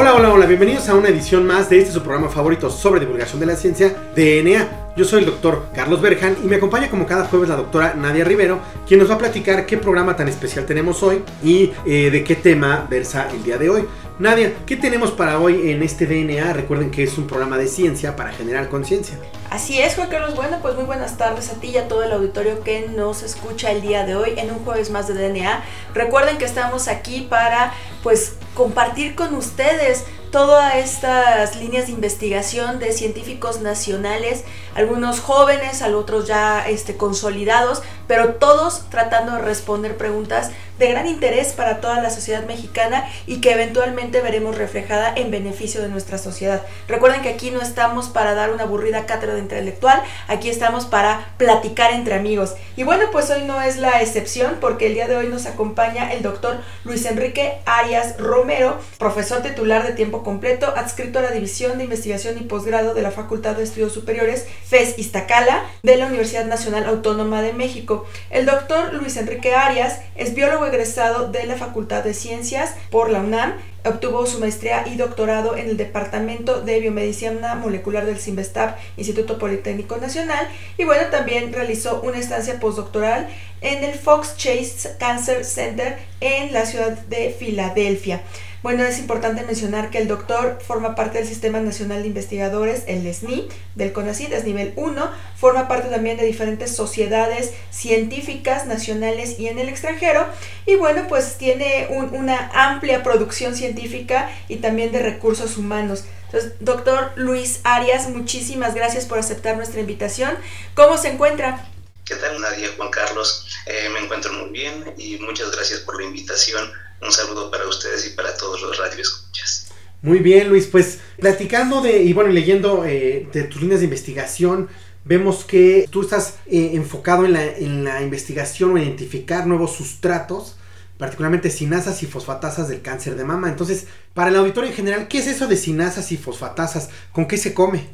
Hola, hola, hola, bienvenidos a una edición más de este su programa favorito sobre divulgación de la ciencia, DNA. Yo soy el doctor Carlos Berjan y me acompaña como cada jueves la doctora Nadia Rivero, quien nos va a platicar qué programa tan especial tenemos hoy y eh, de qué tema versa el día de hoy. Nadia, ¿qué tenemos para hoy en este DNA? Recuerden que es un programa de ciencia para generar conciencia. Así es, Juan Carlos. Bueno, pues muy buenas tardes a ti y a todo el auditorio que nos escucha el día de hoy en un jueves más de DNA. Recuerden que estamos aquí para pues compartir con ustedes todas estas líneas de investigación de científicos nacionales, algunos jóvenes, otros ya este, consolidados, pero todos tratando de responder preguntas de gran interés para toda la sociedad mexicana y que eventualmente veremos reflejada en beneficio de nuestra sociedad. Recuerden que aquí no estamos para dar una aburrida cátedra intelectual, aquí estamos para platicar entre amigos. Y bueno, pues hoy no es la excepción porque el día de hoy nos acompaña el doctor Luis Enrique Arias Romero, profesor titular de tiempo completo, adscrito a la División de Investigación y Posgrado de la Facultad de Estudios Superiores FES Iztacala de la Universidad Nacional Autónoma de México. El doctor Luis Enrique Arias es biólogo egresado de la Facultad de Ciencias por la UNAM. Obtuvo su maestría y doctorado en el Departamento de Biomedicina Molecular del CIMBESTAB, Instituto Politécnico Nacional. Y bueno, también realizó una estancia postdoctoral en el Fox Chase Cancer Center en la ciudad de Filadelfia. Bueno, es importante mencionar que el doctor forma parte del Sistema Nacional de Investigadores, el SNI, del CONACYT, es nivel 1, forma parte también de diferentes sociedades científicas nacionales y en el extranjero, y bueno, pues tiene una amplia producción científica y también de recursos humanos. Entonces, doctor Luis Arias, muchísimas gracias por aceptar nuestra invitación. ¿Cómo se encuentra? ¿Qué tal, Nadia, Juan Carlos? Eh, me encuentro muy bien y muchas gracias por la invitación un saludo para ustedes y para todos los radioescuchas. Muy bien, Luis, pues platicando de, y bueno, leyendo eh, de tus líneas de investigación, vemos que tú estás eh, enfocado en la, en la investigación o identificar nuevos sustratos, particularmente sinasas y fosfatasas del cáncer de mama. Entonces, para el auditorio en general, ¿qué es eso de sinasas y fosfatasas? ¿Con qué se come?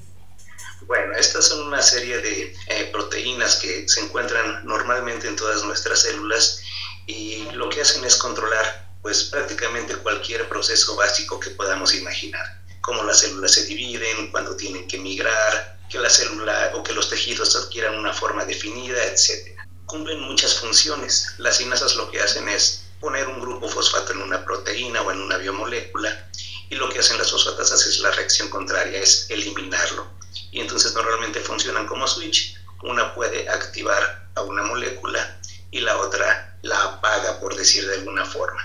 Bueno, estas son una serie de eh, proteínas que se encuentran normalmente en todas nuestras células y lo que hacen es controlar pues prácticamente cualquier proceso básico que podamos imaginar, cómo las células se dividen, cuando tienen que migrar, que la célula o que los tejidos adquieran una forma definida, etc. Cumplen muchas funciones. Las sinasas lo que hacen es poner un grupo fosfato en una proteína o en una biomolécula y lo que hacen las fosfatasas es la reacción contraria, es eliminarlo. Y entonces normalmente funcionan como switch. Una puede activar a una molécula y la otra la apaga, por decir de alguna forma.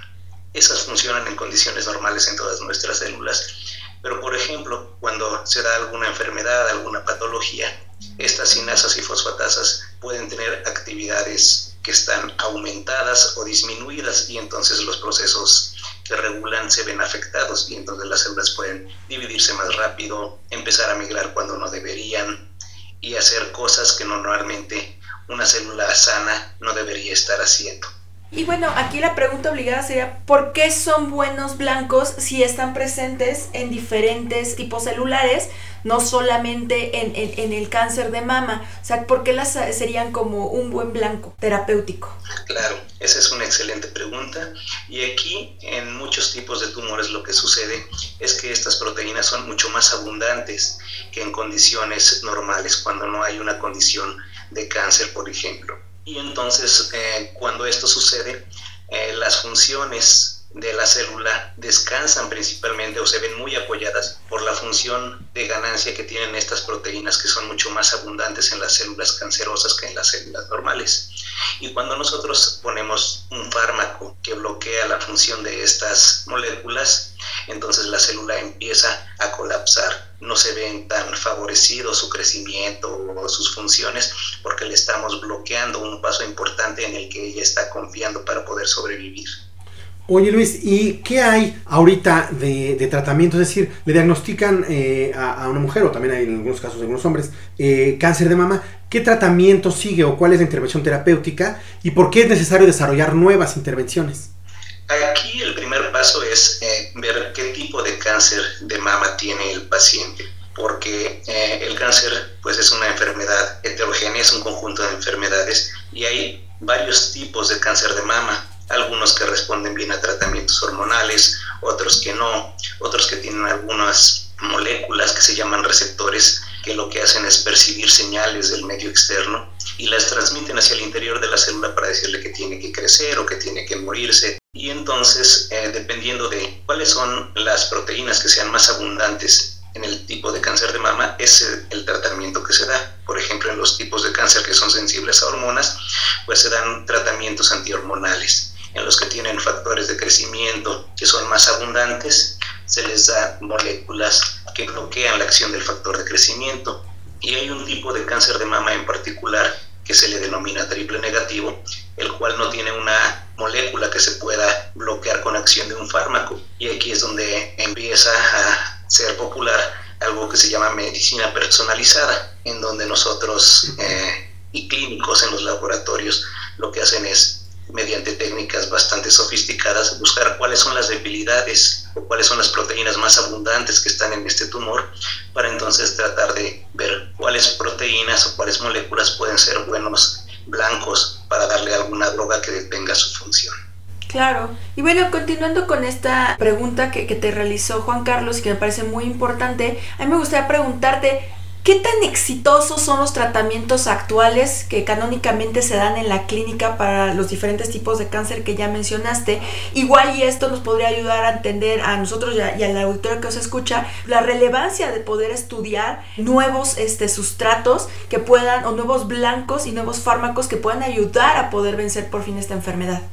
Esas funcionan en condiciones normales en todas nuestras células. Pero, por ejemplo, cuando se da alguna enfermedad, alguna patología, estas sinasas y fosfatasas pueden tener actividades que están aumentadas o disminuidas y entonces los procesos que regulan se ven afectados y entonces las células pueden dividirse más rápido, empezar a migrar cuando no deberían y hacer cosas que normalmente una célula sana no debería estar haciendo. Y bueno, aquí la pregunta obligada sería, ¿por qué son buenos blancos si están presentes en diferentes tipos celulares, no solamente en, el cáncer de mama? O sea, ¿por qué las serían como un buen blanco terapéutico? Claro, esa es una excelente pregunta. Y aquí, en muchos tipos de tumores, lo que sucede es que estas proteínas son mucho más abundantes que en condiciones normales, cuando no hay una condición de cáncer, por ejemplo. Y entonces, eh, cuando esto sucede, eh, las funciones de la célula descansan principalmente o se ven muy apoyadas por la función de ganancia que tienen estas proteínas que son mucho más abundantes en las células cancerosas que en las células normales. Y cuando nosotros ponemos un fármaco que bloquea la función de estas moléculas, entonces la célula empieza a colapsar. No se ven tan favorecidos su crecimiento o sus funciones porque le estamos bloqueando un paso importante en el que ella está confiando para poder sobrevivir. Oye Luis, ¿y qué hay ahorita de, tratamiento? Es decir, le diagnostican eh, a, una mujer, o también hay en algunos casos de algunos hombres, eh, cáncer de mama. ¿Qué tratamiento sigue o cuál es la intervención terapéutica? ¿Y por qué es necesario desarrollar nuevas intervenciones? Aquí el primer paso es eh, ver qué tipo de cáncer de mama tiene el paciente, porque el cáncer pues es una enfermedad heterogénea, es un conjunto de enfermedades y hay varios tipos de cáncer de mama algunos que responden bien a tratamientos hormonales, otros que no, otros que tienen algunas moléculas que se llaman receptores que lo que hacen es percibir señales del medio externo y las transmiten hacia el interior de la célula para decirle que tiene que crecer o que tiene que morirse. Y entonces, eh, dependiendo de cuáles son las proteínas que sean más abundantes en el tipo de cáncer de mama, es el tratamiento que se da. Por ejemplo, en los tipos de cáncer que son sensibles a hormonas, pues se dan tratamientos antihormonales en los que tienen factores de crecimiento que son más abundantes, se les da moléculas que bloquean la acción del factor de crecimiento. Y hay un tipo de cáncer de mama en particular se le denomina triple negativo, el cual no tiene una molécula que se pueda bloquear con acción de un fármaco. Y aquí es donde empieza a ser popular algo que se llama medicina personalizada, en donde nosotros eh, y clínicos en los laboratorios lo que hacen es mediante técnicas bastante sofisticadas, buscar cuáles son las debilidades o cuáles son las proteínas más abundantes que están en este tumor, para entonces tratar de ver cuáles proteínas o cuáles moléculas pueden ser buenos blancos para darle alguna droga que detenga su función. Claro. Y bueno, continuando con esta pregunta que, que te realizó Juan Carlos que me parece muy importante, a mí me gustaría preguntarte, ¿Qué tan exitosos son los tratamientos actuales que canónicamente se dan en la clínica para los diferentes tipos de cáncer que ya mencionaste? Igual y esto nos podría ayudar a entender a nosotros y, al auditorio que os escucha la relevancia de poder estudiar nuevos este, sustratos que puedan, o nuevos blancos y nuevos fármacos que puedan ayudar a poder vencer por fin esta enfermedad.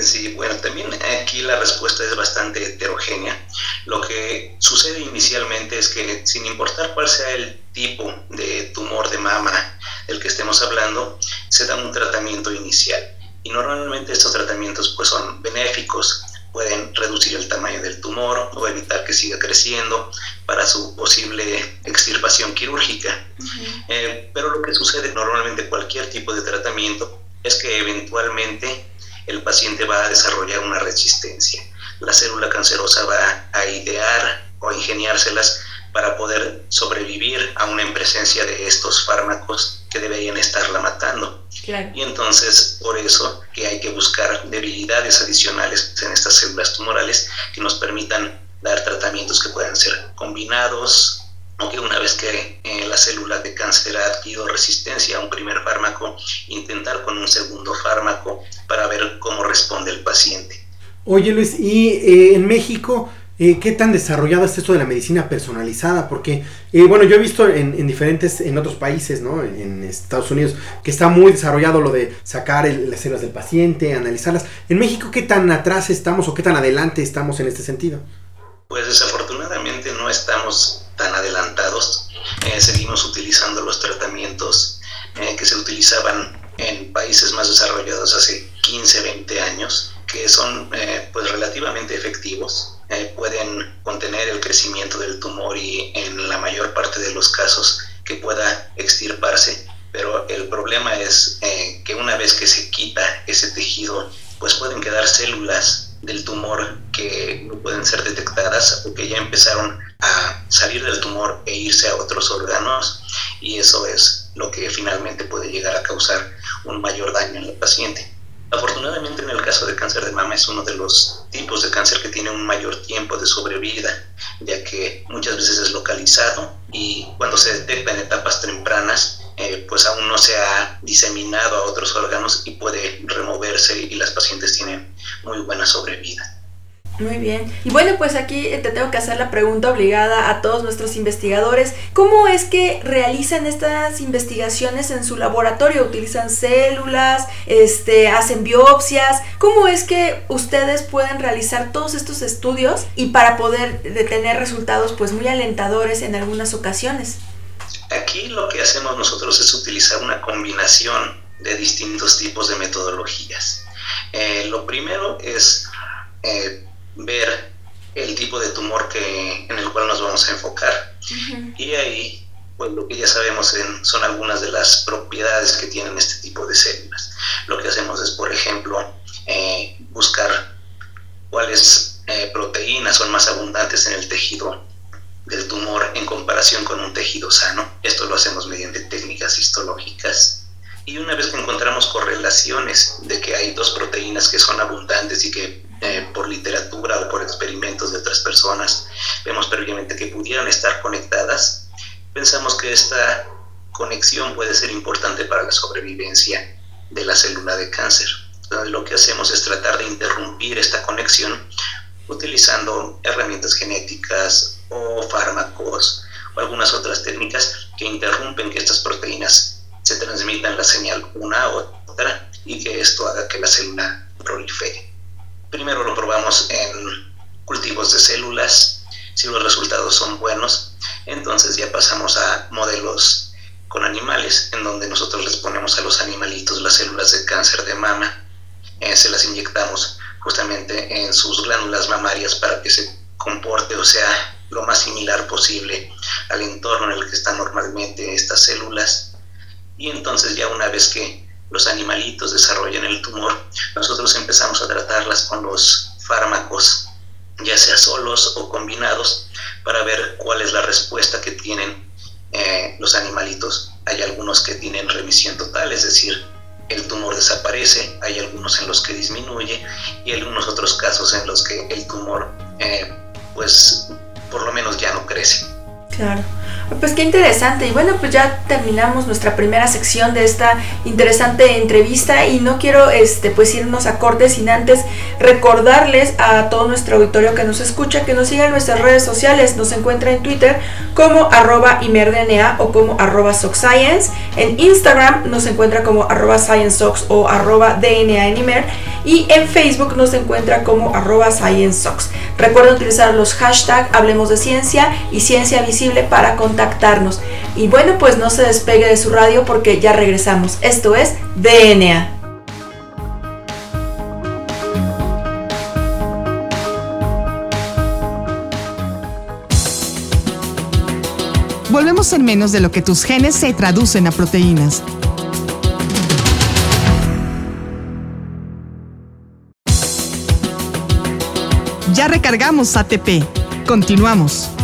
Sí, bueno, también aquí la respuesta es bastante heterogénea. Lo que sucede inicialmente es que sin importar cuál sea el tipo de tumor de mama del que estemos hablando, se da un tratamiento inicial. Y normalmente estos tratamientos pues son benéficos, pueden reducir el tamaño del tumor o evitar que siga creciendo para su posible extirpación quirúrgica. Eh, pero lo que sucede normalmente cualquier tipo de tratamiento es que eventualmente el paciente va a desarrollar una resistencia. La célula cancerosa va a idear o ingeniárselas para poder sobrevivir aún en presencia de estos fármacos que deberían estarla matando. Y entonces, por eso que hay que buscar debilidades adicionales en estas células tumorales que nos permitan dar tratamientos que puedan ser combinados, aunque una vez que eh, la célula de cáncer ha adquirido resistencia a un primer fármaco, intentar con un segundo fármaco para ver cómo responde el paciente. Oye Luis, ¿y eh, en México eh, qué tan desarrollado es esto de la medicina personalizada? Porque, bueno, yo he visto en, diferentes, en otros países, ¿no? En, Estados Unidos, que está muy desarrollado lo de sacar las células del paciente, analizarlas. ¿En México qué tan atrás estamos o qué tan adelante estamos en este sentido? Pues desafortunadamente no estamos tan adelantados. Eh, seguimos utilizando los tratamientos eh, que se utilizaban en países más desarrollados hace 15, 20 años, que son eh, pues relativamente efectivos. pueden contener el crecimiento del tumor y en la mayor parte de los casos que pueda extirparse, pero el problema es que una vez que se quita ese tejido, pues pueden quedar células del tumor que no pueden ser detectadas o que ya empezaron a salir del tumor e irse a otros órganos y eso es lo que finalmente puede llegar a causar un mayor daño en el paciente. Afortunadamente en el caso de cáncer de mama es uno de los tipos de cáncer que tiene un mayor tiempo de sobrevida, ya que muchas veces es localizado y cuando se detecta en etapas tempranas, eh, pues aún no se ha diseminado a otros órganos y puede removerse y las pacientes tienen muy buena sobrevida. Muy bien. Y bueno, pues aquí te tengo que hacer la pregunta obligada a todos nuestros investigadores. ¿Cómo es que realizan estas investigaciones en su laboratorio? ¿Utilizan células? Este, ¿Hacen biopsias? ¿Cómo es que ustedes pueden realizar todos estos estudios y para poder tener resultados pues muy alentadores en algunas ocasiones? Aquí lo que hacemos nosotros es utilizar una combinación de distintos tipos de metodologías. Eh, lo primero es eh, ver el tipo de tumor que, en el cual nos vamos a enfocar. Y ahí, pues lo que ya sabemos son algunas de las propiedades que tienen este tipo de células. Lo que hacemos es, por ejemplo, eh, buscar cuáles eh, proteínas son más abundantes en el tejido del tumor en comparación con un tejido sano. Esto lo hacemos mediante técnicas histológicas. Y una vez que encontramos correlaciones de que hay dos proteínas que son abundantes y que eh, por literatura o por experimentos de otras personas, vemos previamente que pudieran estar conectadas, pensamos que esta conexión puede ser importante para la sobrevivencia de la célula de cáncer. Entonces, lo que hacemos es tratar de interrumpir esta conexión utilizando herramientas genéticas o fármacos o algunas otras técnicas que interrumpen que estas proteínas se transmitan la señal una a otra y que esto haga que la célula prolifere. Primero lo probamos en cultivos de células. Si los resultados son buenos, entonces ya pasamos a modelos con animales, en donde nosotros les ponemos a los animalitos las células de cáncer de mama. Eh, se las inyectamos justamente en sus glándulas mamarias para que se comporte o sea lo más similar posible al entorno en el que están normalmente estas células. Y entonces ya una vez que los animalitos desarrollan el tumor, nosotros empezamos a tratarlas con los fármacos, ya sea solos o combinados, para ver cuál es la respuesta que tienen eh, los animalitos. Hay algunos que tienen remisión total, es decir, el tumor desaparece, hay algunos en los que disminuye y algunos otros casos en los que el tumor, eh, pues, por lo menos ya no crece. Claro. Pues qué interesante. Y bueno, pues ya terminamos nuestra primera sección de esta interesante entrevista y no quiero este pues irnos a cortes sin antes recordarles a todo nuestro auditorio que nos escucha que nos siga en nuestras redes sociales. Nos encuentra en Twitter como arroba imerdna o como arroba socscience. En Instagram nos encuentra como arroba sciencesox o arroba dna en. Y en Facebook nos encuentra como arroba sciencesox. Recuerda utilizar los hashtags Hablemos de Ciencia y Ciencia Visible para contactar contactarnos. Y bueno, pues no se despegue de su radio porque ya regresamos. Esto es DNA. Volvemos en menos de lo que tus genes se traducen a proteínas. Ya recargamos ATP. Continuamos.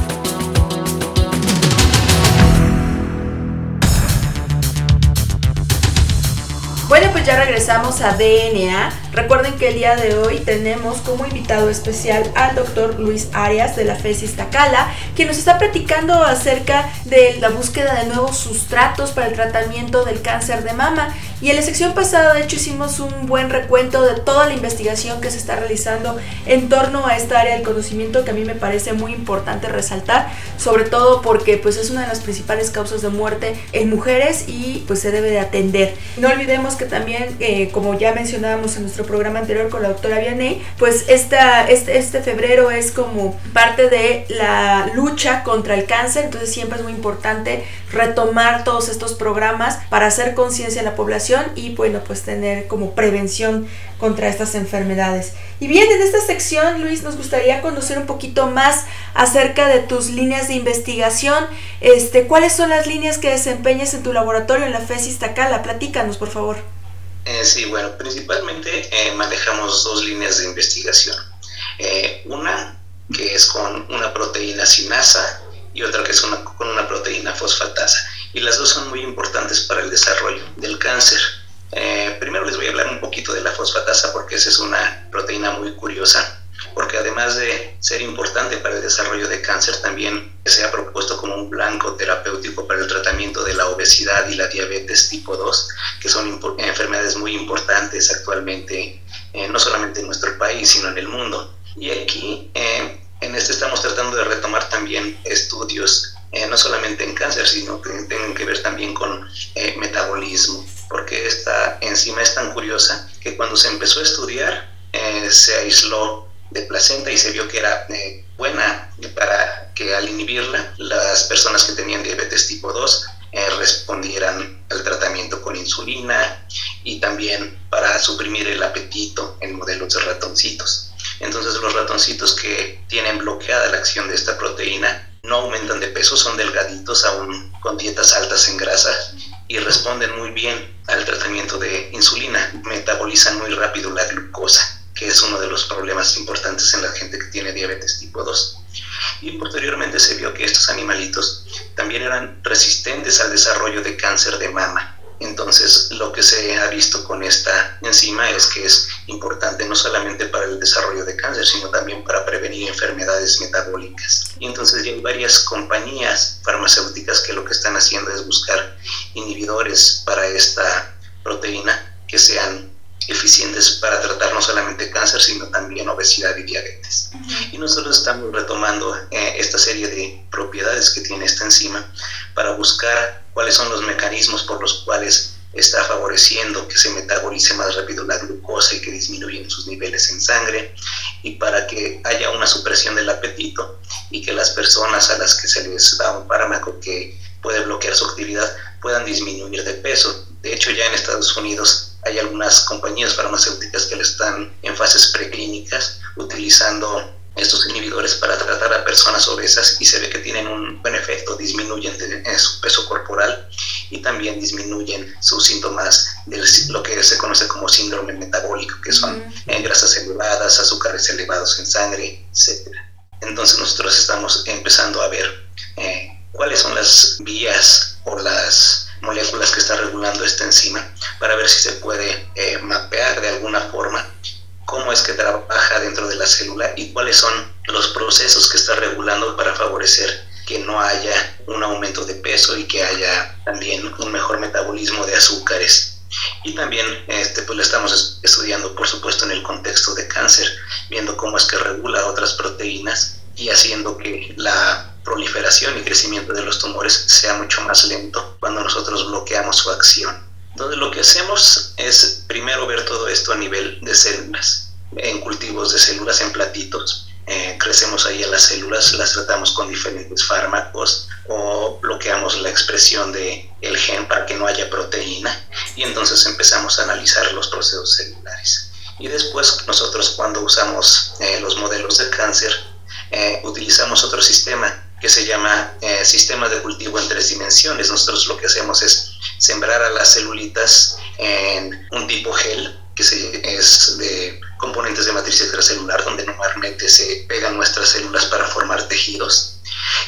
Ya regresamos a DNA. Recuerden que el día de hoy tenemos como invitado especial al doctor Luis Arias de la FESIS Tacala, quien nos está platicando acerca de la búsqueda de nuevos sustratos para el tratamiento del cáncer de mama. Y en la sección pasada, de hecho, hicimos un buen recuento de toda la investigación que se está realizando en torno a esta área del conocimiento que a mí me parece muy importante resaltar, sobre todo porque pues es una de las principales causas de muerte en mujeres y pues se debe de atender. No olvidemos que también, eh, como ya mencionábamos en nuestro programa anterior con la doctora Vianney, pues este, este febrero es como parte de la lucha contra el cáncer, entonces siempre es muy importante retomar todos estos programas para hacer conciencia en la población y bueno, pues tener como prevención contra estas enfermedades. Y bien, en esta sección, Luis, nos gustaría conocer un poquito más acerca de tus líneas de investigación. Este, ¿Cuáles son las líneas que desempeñas en tu laboratorio en la FESIS Tacala? Platícanos, por favor. Eh, sí, bueno, principalmente eh, manejamos dos líneas de investigación. Eh, una que es con una proteína sinasa y otra que es una, con una proteína fosfatasa. Y las dos son muy importantes para el desarrollo del cáncer. primero les voy a hablar un poquito de la fosfatasa porque esa es una proteína muy curiosa porque además de ser importante para el desarrollo de cáncer, también se ha propuesto como un blanco terapéutico para el tratamiento de la obesidad y la diabetes tipo 2, que son enfermedades muy importantes actualmente, eh, no solamente en nuestro país, sino en el mundo. Y aquí, eh, en este estamos tratando de retomar también estudios, eh, no solamente en cáncer, sino que tienen que ver también con eh, metabolismo, porque esta enzima es tan curiosa que cuando se empezó a estudiar, se aisló de placenta y se vio que era buena para que al inhibirla, las personas que tenían diabetes tipo 2 respondieran al tratamiento con insulina y también para suprimir el apetito en modelos de ratoncitos. Entonces los ratoncitos que tienen bloqueada la acción de esta proteína no aumentan de peso, son delgaditos aún con dietas altas en grasa y responden muy bien al tratamiento de insulina, metabolizan muy rápido la glucosa, que es uno de los problemas importantes en la gente que tiene diabetes tipo 2. Y posteriormente se vio que estos animalitos también eran resistentes al desarrollo de cáncer de mama. Entonces, lo que se ha visto con esta enzima es que es importante no solamente para el desarrollo de cáncer, sino también para prevenir enfermedades metabólicas. Y entonces ya hay varias compañías farmacéuticas que lo que están haciendo es buscar inhibidores para esta proteína que sean eficientes para tratar no solamente cáncer, sino también obesidad y diabetes. Y nosotros estamos retomando eh, esta serie de propiedades que tiene esta enzima para buscar cuáles son los mecanismos por los cuales está favoreciendo que se metabolice más rápido la glucosa y que disminuyen sus niveles en sangre y para que haya una supresión del apetito y que las personas a las que se les da un fármaco que puede bloquear su actividad puedan disminuir de peso. De hecho, ya en Estados Unidos hay algunas compañías farmacéuticas que le están en fases preclínicas utilizando estos inhibidores para tratar a personas obesas y se ve que tienen un buen efecto, disminuyen su peso corporal y también disminuyen sus síntomas de lo que se conoce como síndrome metabólico, que son eh, grasas elevadas, azúcares elevados en sangre, etc. Entonces nosotros estamos empezando a ver eh, cuáles son las vías o las moléculas que está regulando esta enzima para ver si se puede eh, mapear de alguna forma cómo es que trabaja dentro de la célula y cuáles son los procesos que está regulando para favorecer que no haya un aumento de peso y que haya también un mejor metabolismo de azúcares. Y también este, pues lo estamos estudiando, por supuesto, en el contexto de cáncer, viendo cómo es que regula otras proteínas y haciendo que la proliferación y crecimiento de los tumores sea mucho más lento cuando nosotros bloqueamos su acción. Entonces lo que hacemos es primero ver todo esto a nivel de células, en cultivos de células en platitos. Eh, crecemos ahí a las células, las tratamos con diferentes fármacos o bloqueamos la expresión del el gen para que no haya proteína y entonces empezamos a analizar los procesos celulares. Y después nosotros cuando usamos eh, los modelos de cáncer eh, utilizamos otro sistema que se llama eh, sistema de cultivo en tres dimensiones. Nosotros lo que hacemos es sembrar a las celulitas en un tipo gel, que es de componentes de matriz extracelular, donde normalmente se pegan nuestras células para formar tejidos.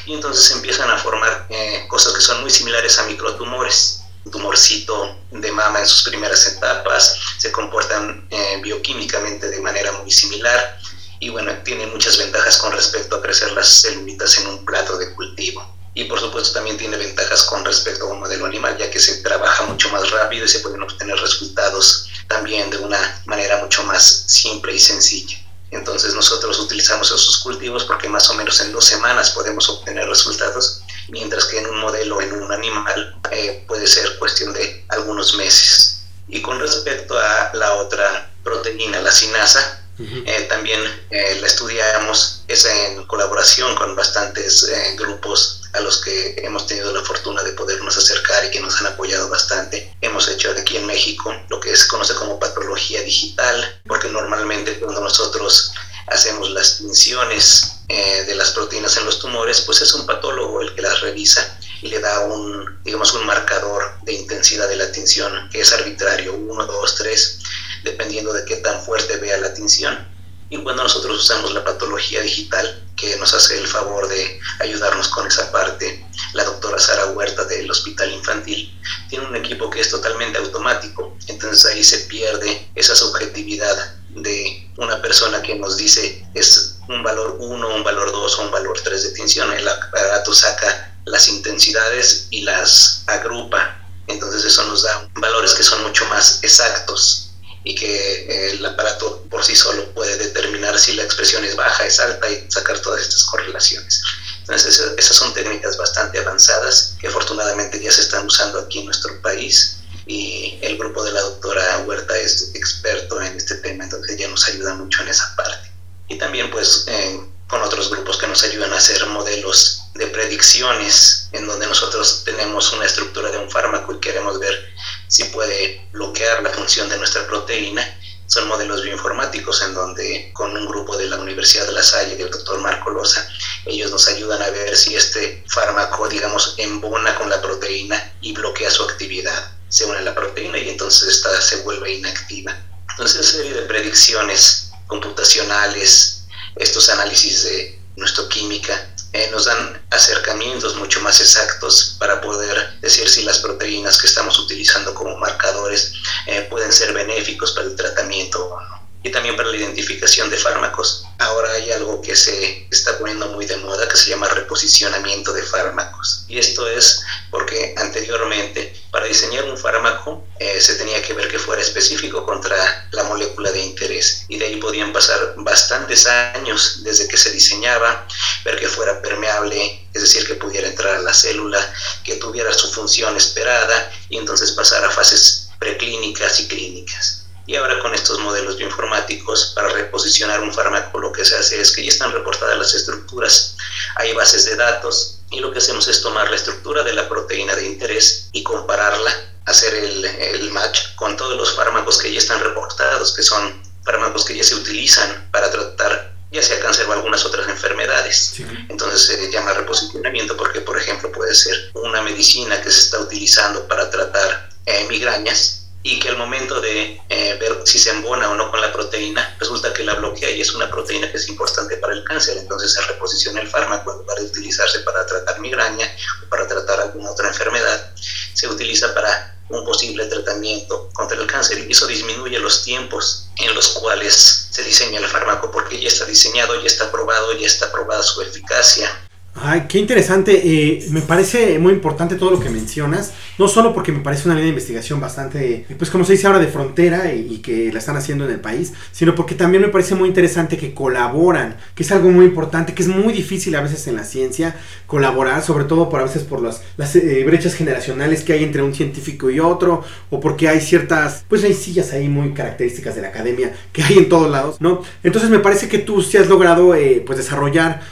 Y entonces empiezan a formar eh, cosas que son muy similares a microtumores. Tumorcito de mama en sus primeras etapas se comportan eh, bioquímicamente de manera muy similar y bueno, tiene muchas ventajas con respecto a crecer las celulitas en un plato de cultivo. Y por supuesto también tiene ventajas con respecto a un modelo animal, ya que se trabaja mucho más rápido y se pueden obtener resultados también de una manera mucho más simple y sencilla. Entonces nosotros utilizamos esos cultivos porque más o menos en dos semanas podemos obtener resultados, mientras que en un modelo, en un animal, eh, puede ser cuestión de algunos meses. Y con respecto a la otra proteína, la sinasa, eh, también eh, la estudiamos es en colaboración con bastantes eh, grupos a los que hemos tenido la fortuna de podernos acercar y que nos han apoyado bastante. Hemos hecho aquí en México lo que se conoce como patología digital, porque normalmente cuando nosotros hacemos las tinciones de las proteínas en los tumores, pues es un patólogo el que las revisa y le da un, digamos, un marcador de intensidad de la tinción que es arbitrario, 1, 2, 3 dependiendo de qué tan fuerte vea la tinción. Y cuando nosotros usamos la patología digital, que nos hace el favor de ayudarnos con esa parte, la doctora Sara Huerta del Hospital Infantil, tiene un equipo que es totalmente automático. Entonces ahí se pierde esa subjetividad de una persona que nos dice es un valor 1, un valor 2 o un valor 3 de tinción. El aparato saca las intensidades y las agrupa. Entonces eso nos da valores que son mucho más exactos y que el aparato por sí solo puede determinar determinar si la expresión es baja, es alta y sacar todas estas correlaciones. Entonces, esas son técnicas bastante avanzadas que afortunadamente ya se están usando aquí en nuestro país y el grupo de la doctora Huerta es experto en este tema, entonces ya nos ayuda mucho en esa parte. Y también pues eh, con otros grupos que nos ayudan a hacer modelos de predicciones en donde nosotros tenemos una estructura de un fármaco y queremos ver si puede bloquear la función de nuestra proteína. Son modelos bioinformáticos en donde con un grupo de la Universidad de La Salle, del doctor Marco Loza, ellos nos ayudan a ver si este fármaco, digamos, embona con la proteína y bloquea su actividad. Se une a la proteína y entonces esta se vuelve inactiva. Entonces, serie de predicciones computacionales, estos análisis de nuestra química, eh, nos dan acercamientos mucho más exactos para poder decir si las proteínas que estamos utilizando como marcadores eh, pueden ser benéficos para el tratamiento o no y también para la identificación de fármacos. Ahora hay algo que se está poniendo muy de moda que se llama reposicionamiento de fármacos. Y esto es porque anteriormente para diseñar un fármaco eh, se tenía que ver que fuera específico contra la molécula de interés. Y de ahí podían pasar bastantes años desde que se diseñaba, ver que fuera permeable, es decir, que pudiera entrar a la célula, que tuviera su función esperada y entonces pasar a fases preclínicas y clínicas. Y ahora con estos modelos bioinformáticos para reposicionar un fármaco lo que se hace es que ya están reportadas las estructuras, hay bases de datos y lo que hacemos es tomar la estructura de la proteína de interés y compararla, hacer el, el match con todos los fármacos que ya están reportados, que son fármacos que ya se utilizan para tratar ya sea cáncer o algunas otras enfermedades. Entonces se llama reposicionamiento porque, por ejemplo, puede ser una medicina que se está utilizando para tratar eh, migrañas y que al momento de eh, ver si se embona o no con la proteína, resulta que la bloquea y es una proteína que es importante para el cáncer. Entonces se reposiciona el fármaco en lugar de utilizarse para tratar migraña o para tratar alguna otra enfermedad, se utiliza para un posible tratamiento contra el cáncer y eso disminuye los tiempos en los cuales se diseña el fármaco porque ya está diseñado, ya está probado, ya está probada su eficacia Ay, qué interesante. Eh, me parece muy importante todo lo que mencionas. No solo porque me parece una línea de investigación bastante, pues como se dice ahora, de frontera y, que la están haciendo en el país, sino porque también me parece muy interesante que colaboran, que es algo muy importante, que es muy difícil a veces en la ciencia colaborar, sobre todo por a veces por las, eh, brechas generacionales que hay entre un científico y otro, o porque hay ciertas, pues hay sillas ahí muy características de la academia que hay en todos lados, ¿no? Entonces me parece que tú sí has logrado, eh, pues desarrollar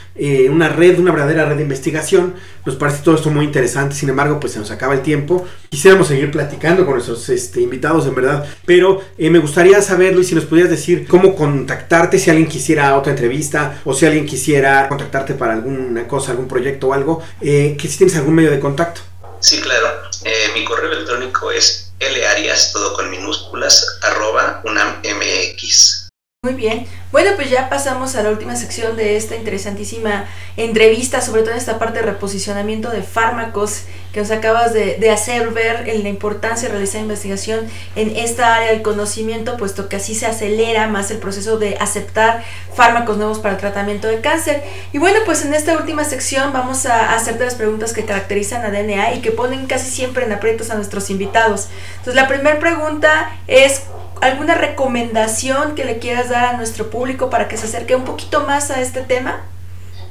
una red, una verdadera red de investigación. Nos parece todo esto muy interesante, sin embargo, pues se nos acaba el tiempo. Quisiéramos seguir platicando con nuestros este, invitados, en verdad, pero eh, me gustaría saber, Luis, si nos pudieras decir cómo contactarte, si alguien quisiera otra entrevista o si alguien quisiera contactarte para alguna cosa, algún proyecto o algo, eh, que si tienes algún medio de contacto. Sí, claro. Eh, mi correo electrónico es larias, todo con minúsculas, arroba unammx. Muy bien. Bueno, pues ya pasamos a la última sección de esta interesantísima entrevista, sobre todo en esta parte de reposicionamiento de fármacos que nos acabas de, hacer ver en la importancia de realizar investigación en esta área del conocimiento, puesto que así se acelera más el proceso de aceptar fármacos nuevos para el tratamiento de cáncer. Y bueno, pues en esta última sección vamos a hacerte las preguntas que caracterizan a DNA y que ponen casi siempre en aprietos a nuestros invitados. Entonces, la primera pregunta es ¿Alguna recomendación que le quieras dar a nuestro público para que se acerque un poquito más a este tema?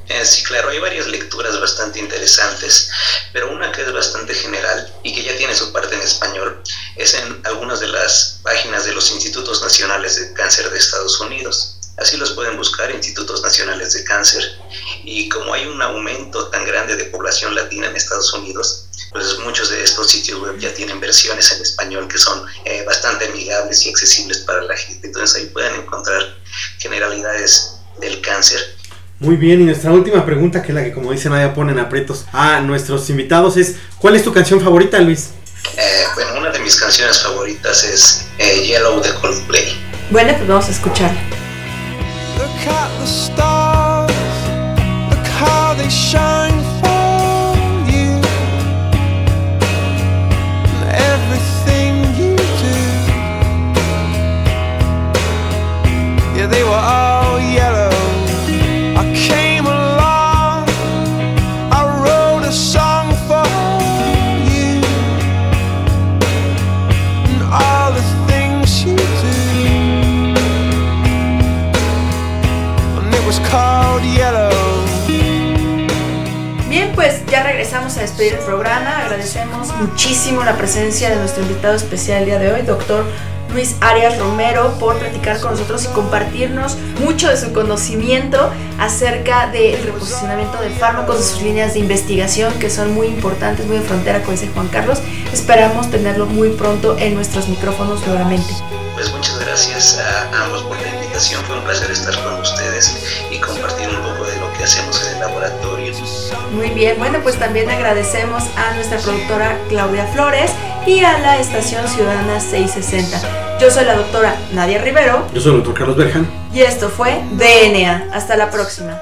Eh, sí, claro, hay varias lecturas bastante interesantes, pero una que es bastante general y que ya tiene su parte en español es en algunas de las páginas de los Institutos Nacionales de Cáncer de Estados Unidos. Así los pueden buscar, Institutos Nacionales de Cáncer. Y como hay un aumento tan grande de población latina en Estados Unidos, pues muchos de estos sitios web ya tienen versiones en español que son eh, bastante amigables y accesibles para la gente. Entonces ahí pueden encontrar generalidades del cáncer. Muy bien, y nuestra última pregunta, que es la que como dice Nadia ponen aprietos a nuestros invitados, es ¿cuál es tu canción favorita, Luis? Eh, bueno, una de mis canciones favoritas es eh, Yellow de Coldplay. Bueno, pues vamos a escuchar. Look at the stars, look how they shine muchísimo la presencia de nuestro invitado especial el día de hoy, doctor Luis Arias Romero, por platicar con nosotros y compartirnos mucho de su conocimiento acerca del reposicionamiento de fármacos, de sus líneas de investigación, que son muy importantes, muy de frontera, como dice Juan Carlos. Esperamos tenerlo muy pronto en nuestros micrófonos nuevamente. Pues muchas gracias a ambos por la invitación. Fue un placer estar con ustedes y compartir un poco de lo que hacemos en el laboratorio. Muy bien, bueno, pues también agradecemos a nuestra productora Claudia Flores y a la Estación Ciudadana 660. Yo soy la doctora Nadia Rivero. Yo soy el doctor Carlos Berjan. Y esto fue DNA. Hasta la próxima.